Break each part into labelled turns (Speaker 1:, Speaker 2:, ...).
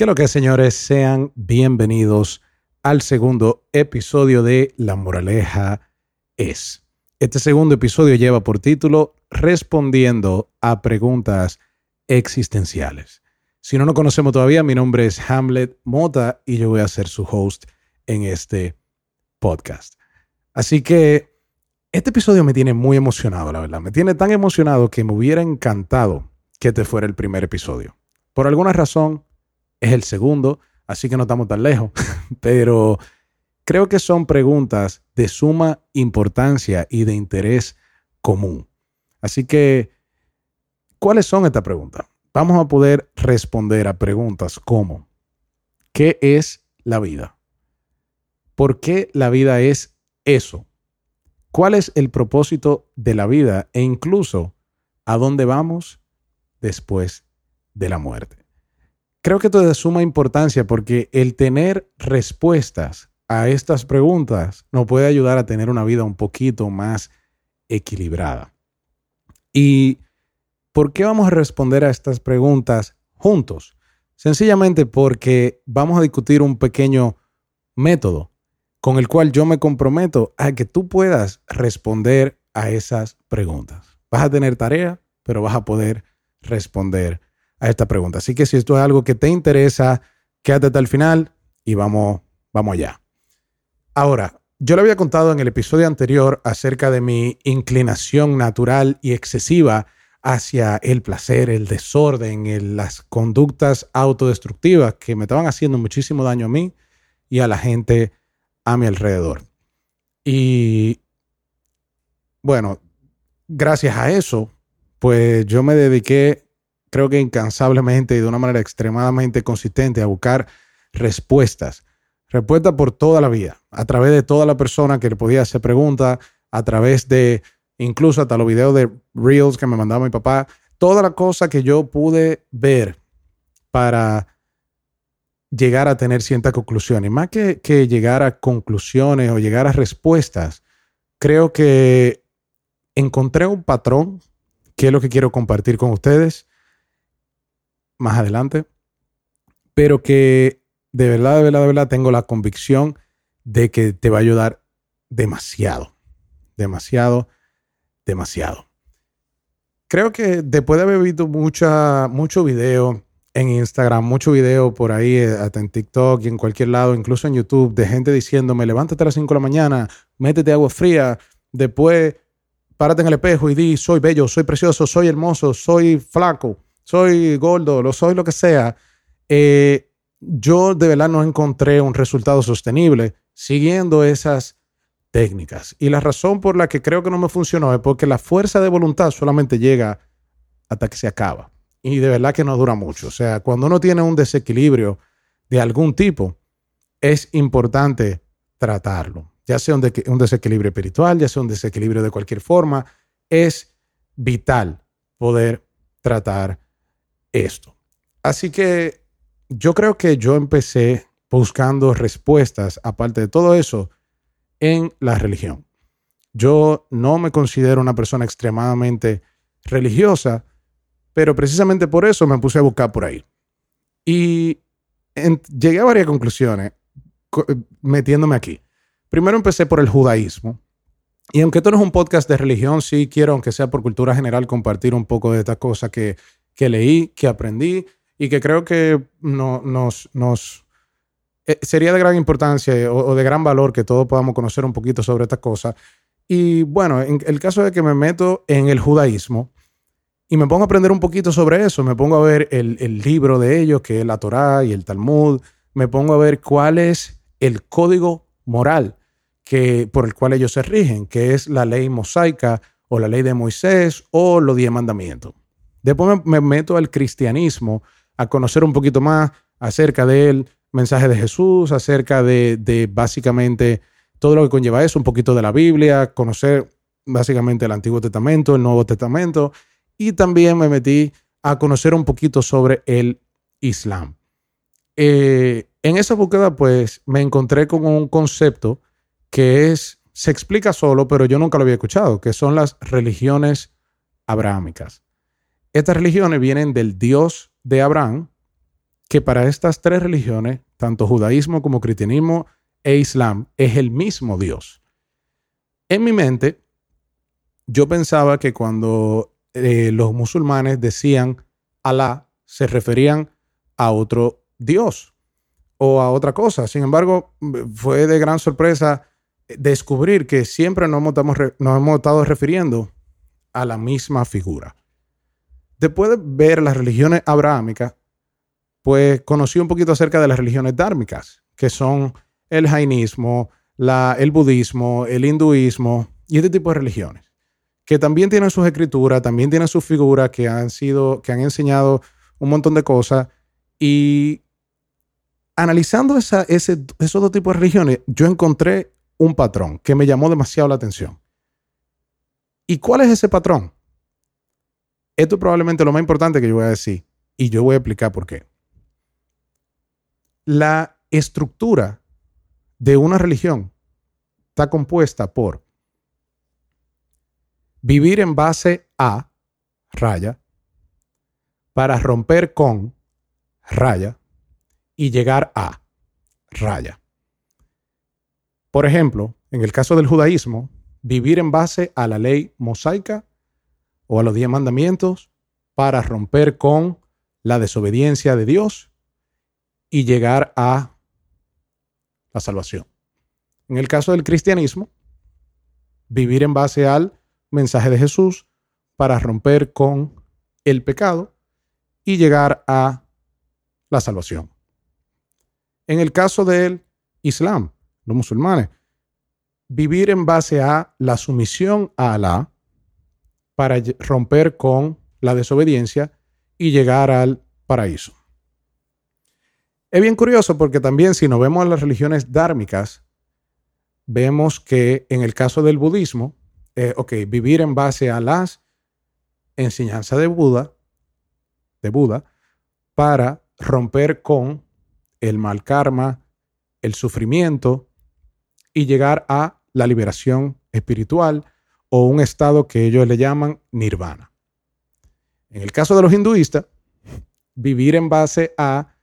Speaker 1: Que lo que señores sean bienvenidos al segundo episodio de La Moraleja es. Este segundo episodio lleva por título Respondiendo a preguntas existenciales. Si no nos conocemos todavía, mi nombre es Hamlet Mota y yo voy a ser su host en este podcast. Así que este episodio me tiene muy emocionado, la verdad. Me tiene tan emocionado que me hubiera encantado que este fuera el primer episodio. Por alguna razón, es el segundo, así que no estamos tan lejos, pero creo que son preguntas de suma importancia y de interés común. Así que, ¿cuáles son estas preguntas? Vamos a poder responder a preguntas como, ¿qué es la vida? ¿Por qué la vida es eso? ¿Cuál es el propósito de la vida e incluso a dónde vamos después de la muerte? Creo que esto es de suma importancia porque el tener respuestas a estas preguntas nos puede ayudar a tener una vida un poquito más equilibrada. ¿Y por qué vamos a responder a estas preguntas juntos? Sencillamente porque vamos a discutir un pequeño método con el cual yo me comprometo a que tú puedas responder a esas preguntas. Vas a tener tarea, pero vas a poder responder a esta pregunta. Así que si esto es algo que te interesa, quédate hasta el final y vamos, vamos allá. Ahora, yo le había contado en el episodio anterior acerca de mi inclinación natural y excesiva hacia el placer, el desorden, las conductas autodestructivas que me estaban haciendo muchísimo daño a mí y a la gente a mi alrededor. Y bueno, gracias a eso, pues yo me dediqué creo que incansablemente y de una manera extremadamente consistente a buscar respuestas. Respuestas por toda la vida, a través de toda la persona que le podía hacer preguntas, a través de incluso hasta los videos de Reels que me mandaba mi papá, toda la cosa que yo pude ver para llegar a tener ciertas conclusiones. Más que, que llegar a conclusiones o llegar a respuestas, creo que encontré un patrón que es lo que quiero compartir con ustedes más adelante, pero que de verdad, de verdad, de verdad tengo la convicción de que te va a ayudar demasiado, demasiado, demasiado. Creo que después de haber visto mucha, mucho video en Instagram, mucho video por ahí, eh, en TikTok y en cualquier lado, incluso en YouTube, de gente diciéndome, levántate a las 5 de la mañana, métete agua fría, después párate en el espejo y di, soy bello, soy precioso, soy hermoso, soy flaco soy gordo, lo soy lo que sea, eh, yo de verdad no encontré un resultado sostenible siguiendo esas técnicas. Y la razón por la que creo que no me funcionó es porque la fuerza de voluntad solamente llega hasta que se acaba. Y de verdad que no dura mucho. O sea, cuando uno tiene un desequilibrio de algún tipo, es importante tratarlo. Ya sea un, un desequilibrio espiritual, ya sea un desequilibrio de cualquier forma, es vital poder tratar esto. Así que yo creo que yo empecé buscando respuestas, aparte de todo eso, en la religión. Yo no me considero una persona extremadamente religiosa, pero precisamente por eso me puse a buscar por ahí. Y llegué a varias conclusiones metiéndome aquí. Primero empecé por el judaísmo. Y aunque esto no es un podcast de religión, sí quiero, aunque sea por cultura general, compartir un poco de esta cosa que que leí, que aprendí y que creo que no, nos, eh, sería de gran importancia o, de gran valor que todos podamos conocer un poquito sobre esta cosa. Y bueno, en el caso de que me meto en el judaísmo y me pongo a aprender un poquito sobre eso, me pongo a ver el, el libro de ellos, que es la Torá y el Talmud, me pongo a ver cuál es el código moral que, por el cual ellos se rigen, que es la ley mosaica o la ley de Moisés o los diez mandamientos. Después me, meto al cristianismo a conocer un poquito más acerca del mensaje de Jesús, acerca de, básicamente todo lo que conlleva eso, un poquito de la Biblia, conocer básicamente el Antiguo Testamento, el Nuevo Testamento, y también me metí a conocer un poquito sobre el Islam. Eh, en esa búsqueda, pues, me encontré con un concepto que es, se explica solo, pero yo nunca lo había escuchado, que son las religiones abrahámicas. Estas religiones vienen del Dios de Abraham que para estas tres religiones, tanto judaísmo como cristianismo e islam, es el mismo Dios. En mi mente, yo pensaba que cuando eh, los musulmanes decían Alá, se referían a otro Dios o a otra cosa. Sin embargo, fue de gran sorpresa descubrir que siempre nos hemos estado refiriendo a la misma figura. Después de ver las religiones abrahámicas, pues conocí un poquito acerca de las religiones dármicas, que son el jainismo, el budismo, el hinduismo y este tipo de religiones, que también tienen sus escrituras, también tienen sus figuras que han sido, que han enseñado un montón de cosas y analizando ese, esos dos tipos de religiones, yo encontré un patrón que me llamó demasiado la atención. ¿Y cuál es ese patrón? Esto es probablemente lo más importante que yo voy a decir y yo voy a explicar por qué. La estructura de una religión está compuesta por vivir en base a raya, para romper con raya y llegar a raya. Por ejemplo, en el caso del judaísmo, vivir en base a la ley mosaica o a los diez mandamientos para romper con la desobediencia de Dios y llegar a la salvación. En el caso del cristianismo, vivir en base al mensaje de Jesús para romper con el pecado y llegar a la salvación. En el caso del Islam, los musulmanes, vivir en base a la sumisión a Alá para romper con la desobediencia y llegar al paraíso. Es bien curioso porque también si nos vemos en las religiones dármicas, vemos que en el caso del budismo, eh, vivir en base a las enseñanzas de Buda, de Buda, para romper con el mal karma, el sufrimiento y llegar a la liberación espiritual o un estado que ellos le llaman nirvana. En el caso de los hinduistas, vivir en base a...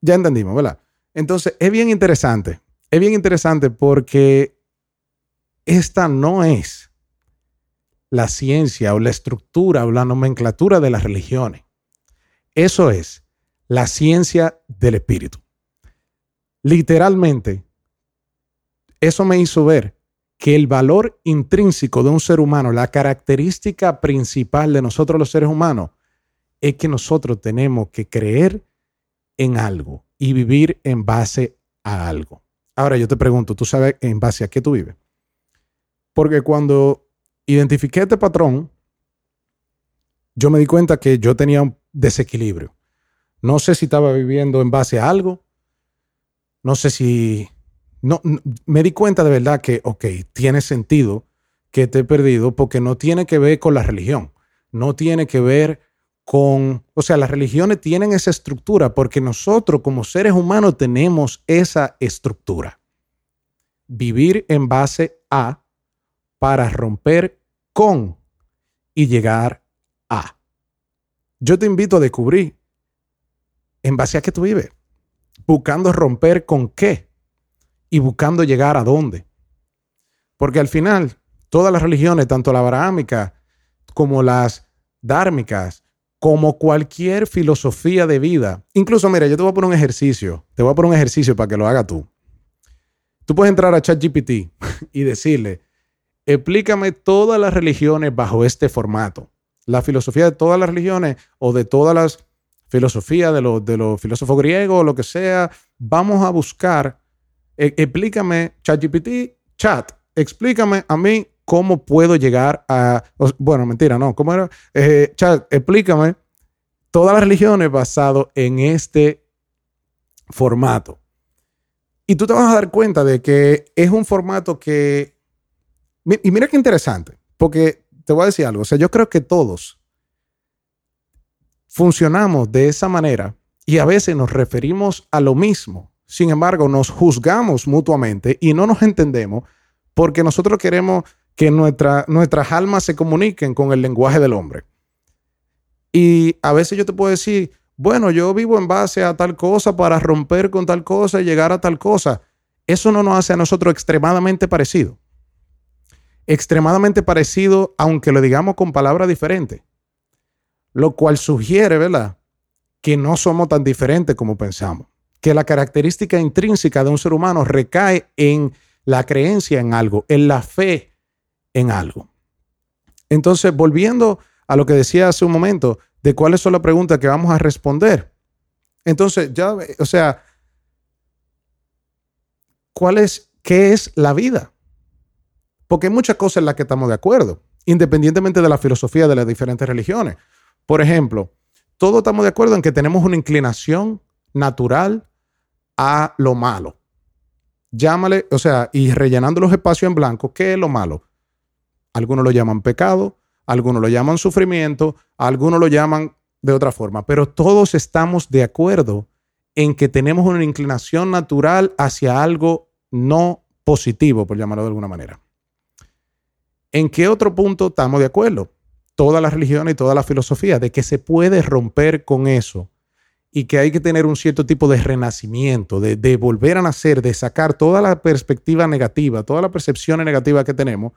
Speaker 1: Ya entendimos, ¿verdad? Entonces, es bien interesante. Es bien interesante porque esta no es la ciencia o la estructura o la nomenclatura de las religiones. Eso es la ciencia del espíritu. Literalmente, eso me hizo ver que el valor intrínseco de un ser humano, la característica principal de nosotros los seres humanos, es que nosotros tenemos que creer en algo y vivir en base a algo. Ahora yo te pregunto, ¿tú sabes en base a qué tú vives? Porque cuando identifiqué este patrón, yo me di cuenta que yo tenía un desequilibrio. No sé si estaba viviendo en base a algo, no sé si no, me di cuenta de verdad que, ok, tiene sentido que te he perdido porque no tiene que ver con la religión, no tiene que ver con, o sea, las religiones tienen esa estructura porque nosotros como seres humanos tenemos esa estructura. Vivir en base a para romper con y llegar a. Yo te invito a descubrir en base a qué tú vives, buscando romper con qué y buscando llegar a dónde. Porque al final, todas las religiones, tanto la abrahámica como las dármicas, como cualquier filosofía de vida, incluso, mira, yo te voy a poner un ejercicio, te voy a poner un ejercicio para que lo haga tú. Tú puedes entrar a ChatGPT y decirle, explícame todas las religiones bajo este formato. La filosofía de todas las religiones o de todas las filosofías de los, de los filósofos griegos o lo que sea, vamos a buscar e, explícame, ChatGPT, chat, explícame a mí cómo puedo llegar a. Bueno, mentira, no. ¿Cómo era? Eh, chat, explícame todas las religiones basado en este formato. Y tú te vas a dar cuenta de que es un formato que. Y mira qué interesante, porque te voy a decir algo. O sea, yo creo que todos funcionamos de esa manera y a veces nos referimos a lo mismo sin embargo, nos juzgamos mutuamente y no nos entendemos porque nosotros queremos que nuestra, nuestras almas se comuniquen con el lenguaje del hombre. Y a veces yo te puedo decir, bueno, yo vivo en base a tal cosa para romper con tal cosa y llegar a tal cosa. Eso no nos hace a nosotros extremadamente parecido. Extremadamente parecido, aunque lo digamos con palabras diferentes. Lo cual sugiere, ¿verdad? Que no somos tan diferentes como pensamos. Que la característica intrínseca de un ser humano recae en la creencia en algo, en la fe en algo. Entonces, volviendo a lo que decía hace un momento, de cuáles son las preguntas que vamos a responder. Entonces, ya, o sea, ¿cuál es, qué es la vida? Porque hay muchas cosas en las que estamos de acuerdo, independientemente de la filosofía de las diferentes religiones. Por ejemplo, todos estamos de acuerdo en que tenemos una inclinación natural a lo malo. Llámale, o sea, y rellenando los espacios en blanco, ¿qué es lo malo? Algunos lo llaman pecado, algunos lo llaman sufrimiento, algunos lo llaman de otra forma, pero todos estamos de acuerdo en que tenemos una inclinación natural hacia algo no positivo, por llamarlo de alguna manera. ¿En qué otro punto estamos de acuerdo? Toda la religión y toda la filosofía, de que se puede romper con eso y que hay que tener un cierto tipo de renacimiento, de, de volver a nacer, de sacar toda la perspectiva negativa, toda la percepción negativa que tenemos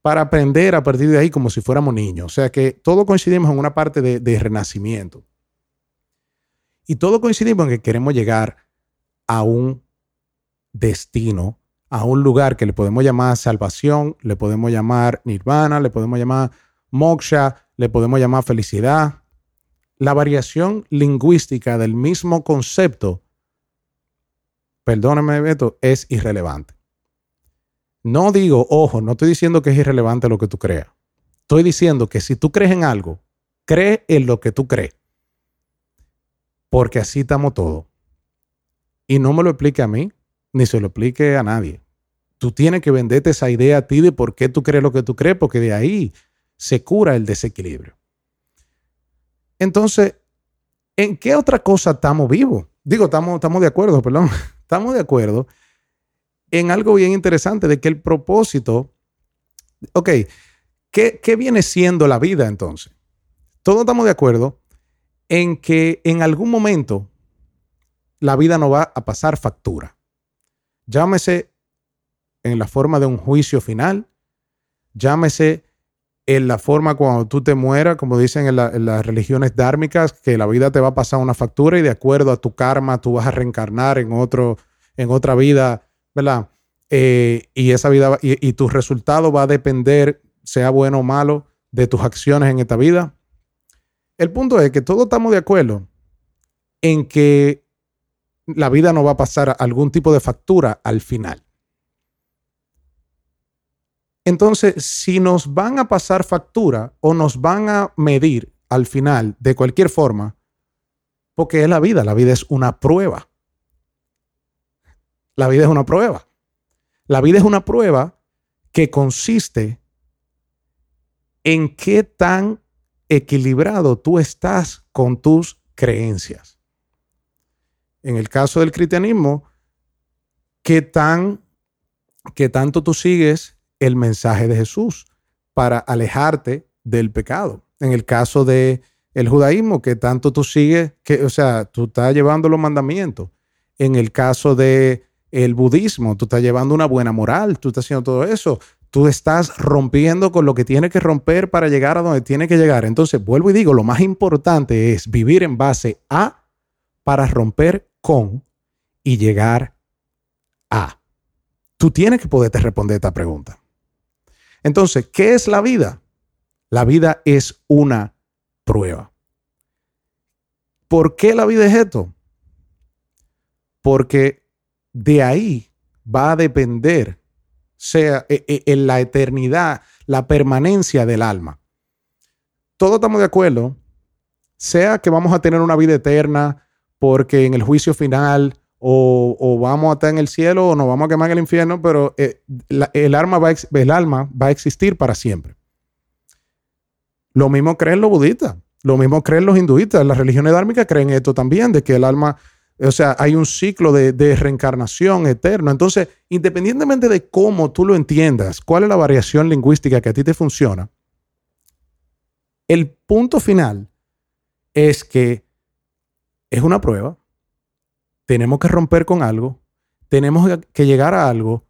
Speaker 1: para aprender a partir de ahí como si fuéramos niños. O sea que todos coincidimos en una parte de, renacimiento. Y todos coincidimos en que queremos llegar a un destino, a un lugar que le podemos llamar salvación, le podemos llamar nirvana, le podemos llamar moksha, le podemos llamar felicidad. La variación lingüística del mismo concepto, perdóname Beto, es irrelevante. No digo, ojo, no estoy diciendo que es irrelevante lo que tú creas. Estoy diciendo que si tú crees en algo, cree en lo que tú crees. Porque así estamos todos. Y no me lo explique a mí, ni se lo explique a nadie. Tú tienes que venderte esa idea a ti de por qué tú crees lo que tú crees, porque de ahí se cura el desequilibrio. Entonces, ¿en qué otra cosa estamos vivos? Digo, estamos, estamos de acuerdo, perdón. Estamos de acuerdo en algo bien interesante de que el propósito, ok, ¿qué, ¿qué, viene siendo la vida entonces? Todos estamos de acuerdo en que en algún momento la vida no va a pasar factura. Llámese en la forma de un juicio final, llámese en la forma cuando tú te mueras, como dicen en, las religiones dármicas, que la vida te va a pasar una factura y de acuerdo a tu karma tú vas a reencarnar en, otro, en otra vida ¿verdad? Eh, y esa vida y, tu resultado va a depender, sea bueno o malo, de tus acciones en esta vida. El punto es que todos estamos de acuerdo en que la vida no va a pasar algún tipo de factura al final. Entonces, si nos van a pasar factura o nos van a medir al final de cualquier forma, porque es la vida, la vida es una prueba. La vida es una prueba. La vida es una prueba que consiste en qué tan equilibrado tú estás con tus creencias. En el caso del cristianismo, qué tan qué tanto tú sigues el mensaje de Jesús para alejarte del pecado. En el caso de el judaísmo, qué tanto tú sigues, que, o sea, tú estás llevando los mandamientos. En el caso de el budismo, tú estás llevando una buena moral, tú estás haciendo todo eso, tú estás rompiendo con lo que tiene que romper para llegar a donde tiene que llegar. Entonces, vuelvo y digo, lo más importante es vivir en base a para romper con y llegar a. Tú tienes que poderte responder esta pregunta. Entonces, ¿qué es la vida? La vida es una prueba. ¿Por qué la vida es esto? Porque de ahí va a depender, sea e, e, en la eternidad, la permanencia del alma. Todos estamos de acuerdo, sea que vamos a tener una vida eterna porque en el juicio final o, vamos a estar en el cielo o nos vamos a quemar en el infierno, pero eh, el, va el alma va a existir para siempre. Lo mismo creen los budistas, lo mismo creen los hinduistas, las religiones dármicas creen esto también, de que el alma o sea, hay un ciclo de, reencarnación eterno. Entonces, independientemente de cómo tú lo entiendas, cuál es la variación lingüística que a ti te funciona, el punto final es que es una prueba, tenemos que romper con algo, tenemos que llegar a algo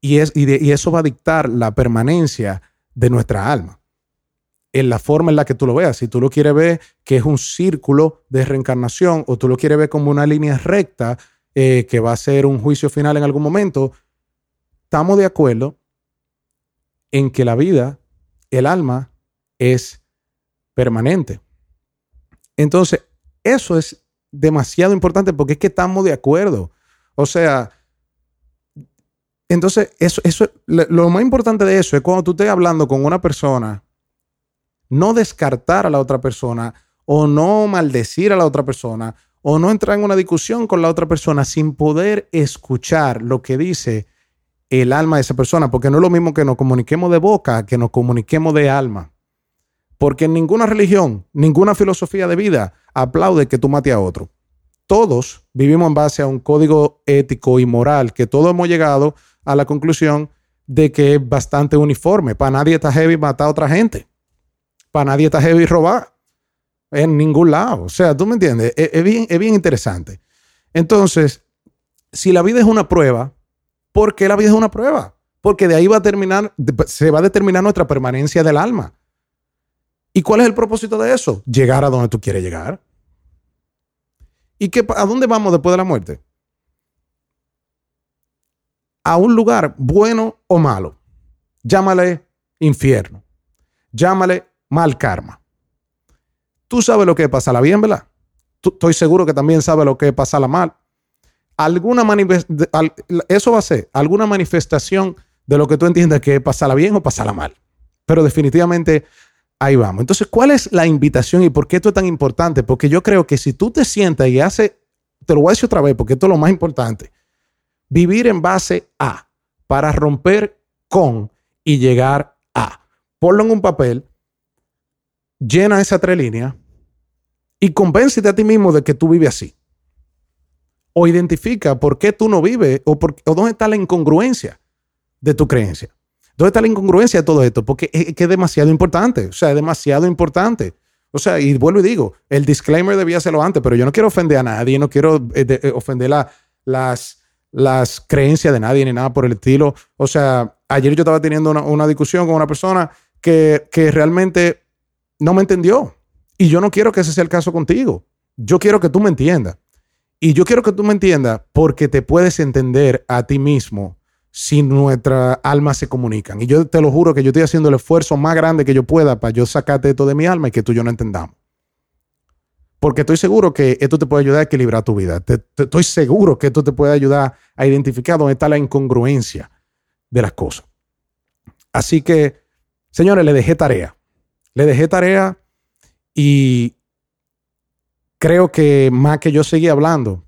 Speaker 1: y, es, y, eso va a dictar la permanencia de nuestra alma en la forma en la que tú lo veas. Si tú lo quieres ver que es un círculo de reencarnación o tú lo quieres ver como una línea recta eh, que va a ser un juicio final en algún momento, estamos de acuerdo en que la vida, el alma, es permanente. Entonces, eso es demasiado importante porque es que estamos de acuerdo. O sea, entonces, eso, eso, lo más importante de eso es cuando tú estés hablando con una persona, no descartar a la otra persona o no maldecir a la otra persona o no entrar en una discusión con la otra persona sin poder escuchar lo que dice el alma de esa persona, porque no es lo mismo que nos comuniquemos de boca que nos comuniquemos de alma. Porque ninguna religión, ninguna filosofía de vida aplaude que tú mate a otro. Todos vivimos en base a un código ético y moral que todos hemos llegado a la conclusión de que es bastante uniforme. Para nadie está heavy matar a otra gente. Para nadie está heavy robar. En ningún lado. O sea, tú me entiendes. Es, bien, es bien interesante. Entonces, si la vida es una prueba, ¿por qué la vida es una prueba? Porque de ahí va a terminar, se va a determinar nuestra permanencia del alma. ¿Y cuál es el propósito de eso? Llegar a donde tú quieres llegar. ¿Y qué, a dónde vamos después de la muerte? A un lugar bueno o malo. Llámale infierno. Llámale mal karma. Tú sabes lo que pasa la bien, ¿verdad? estoy seguro que también sabes lo que pasa la mal. Alguna eso va a ser alguna manifestación de lo que tú entiendes que es la bien o la mal. Pero definitivamente Ahí vamos. Entonces, ¿cuál es la invitación y por qué esto es tan importante? Porque yo creo que si tú te sientas y haces, te lo voy a decir otra vez porque esto es lo más importante, vivir en base a, para romper con y llegar a. Ponlo en un papel, llena esa tres líneas y convéncete a ti mismo de que tú vives así. O identifica por qué tú no vives o, o dónde está la incongruencia de tu creencia. ¿Dónde está la incongruencia de todo esto? Porque es, que es demasiado importante. O sea, es demasiado importante. O sea, y vuelvo y digo, el disclaimer debía hacerlo antes, pero yo no quiero ofender a nadie, no quiero eh, eh, ofender las, las creencias de nadie ni nada por el estilo. O sea, ayer yo estaba teniendo una, discusión con una persona que, que realmente no me entendió. Y yo no quiero que ese sea el caso contigo. Yo quiero que tú me entiendas. Y yo quiero que tú me entiendas porque te puedes entender a ti mismo si nuestras almas se comunican. Y yo te lo juro que yo estoy haciendo el esfuerzo más grande que yo pueda para yo sacarte esto de mi alma y que tú y yo no entendamos. Porque estoy seguro que esto te puede ayudar a equilibrar tu vida. estoy seguro que esto te puede ayudar a identificar dónde está la incongruencia de las cosas. Así que, señores, le dejé tarea. Le dejé tarea y creo que más que yo seguí hablando,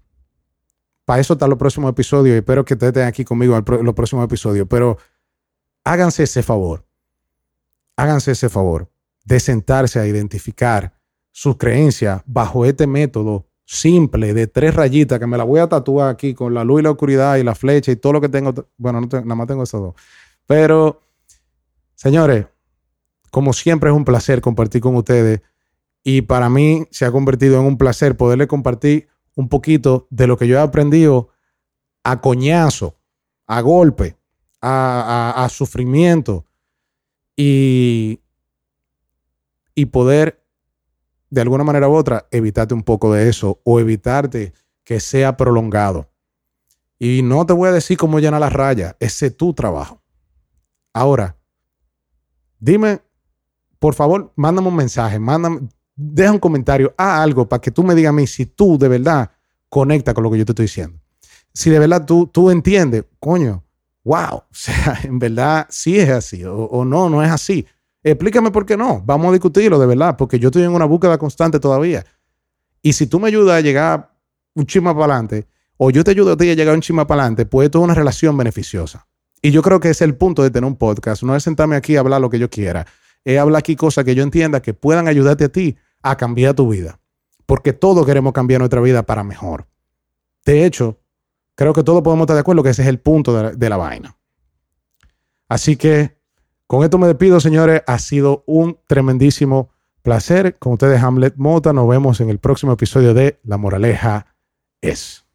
Speaker 1: para eso están los próximos episodios y espero que estén aquí conmigo en los próximos episodios. Pero háganse ese favor. Háganse ese favor de sentarse a identificar sus creencias bajo este método simple de tres rayitas que me la voy a tatuar aquí con la luz y la oscuridad y la flecha y todo lo que tengo. Bueno, no nada más tengo esos dos. Pero, señores, como siempre es un placer compartir con ustedes y para mí se ha convertido en un placer poderle compartir un poquito de lo que yo he aprendido a coñazo, a golpe, a, sufrimiento y, y poder de alguna manera u otra evitarte un poco de eso o evitarte que sea prolongado. Y no te voy a decir cómo llenar las rayas, ese es tu trabajo. Ahora, dime, por favor, mándame un mensaje, mándame, deja un comentario, haz algo para que tú me digas a mí si tú de verdad conecta con lo que yo te estoy diciendo. Si de verdad tú, tú entiendes, coño, wow, o sea, en verdad sí es así o, no, no es así. Explícame por qué no. Vamos a discutirlo de verdad, porque yo estoy en una búsqueda constante todavía. Y si tú me ayudas a llegar un chima para adelante, o yo te ayudo a ti a llegar un chima para adelante, pues esto es una relación beneficiosa. Y yo creo que es el punto de tener un podcast. No es sentarme aquí a hablar lo que yo quiera. Es hablar aquí cosas que yo entienda que puedan ayudarte a ti a cambiar tu vida. Porque todos queremos cambiar nuestra vida para mejor. De hecho, creo que todos podemos estar de acuerdo que ese es el punto de la, vaina. Así que con esto me despido, señores. Ha sido un tremendísimo Placer con ustedes, Hamlet Mota. Nos vemos en el próximo episodio de La Moraleja es.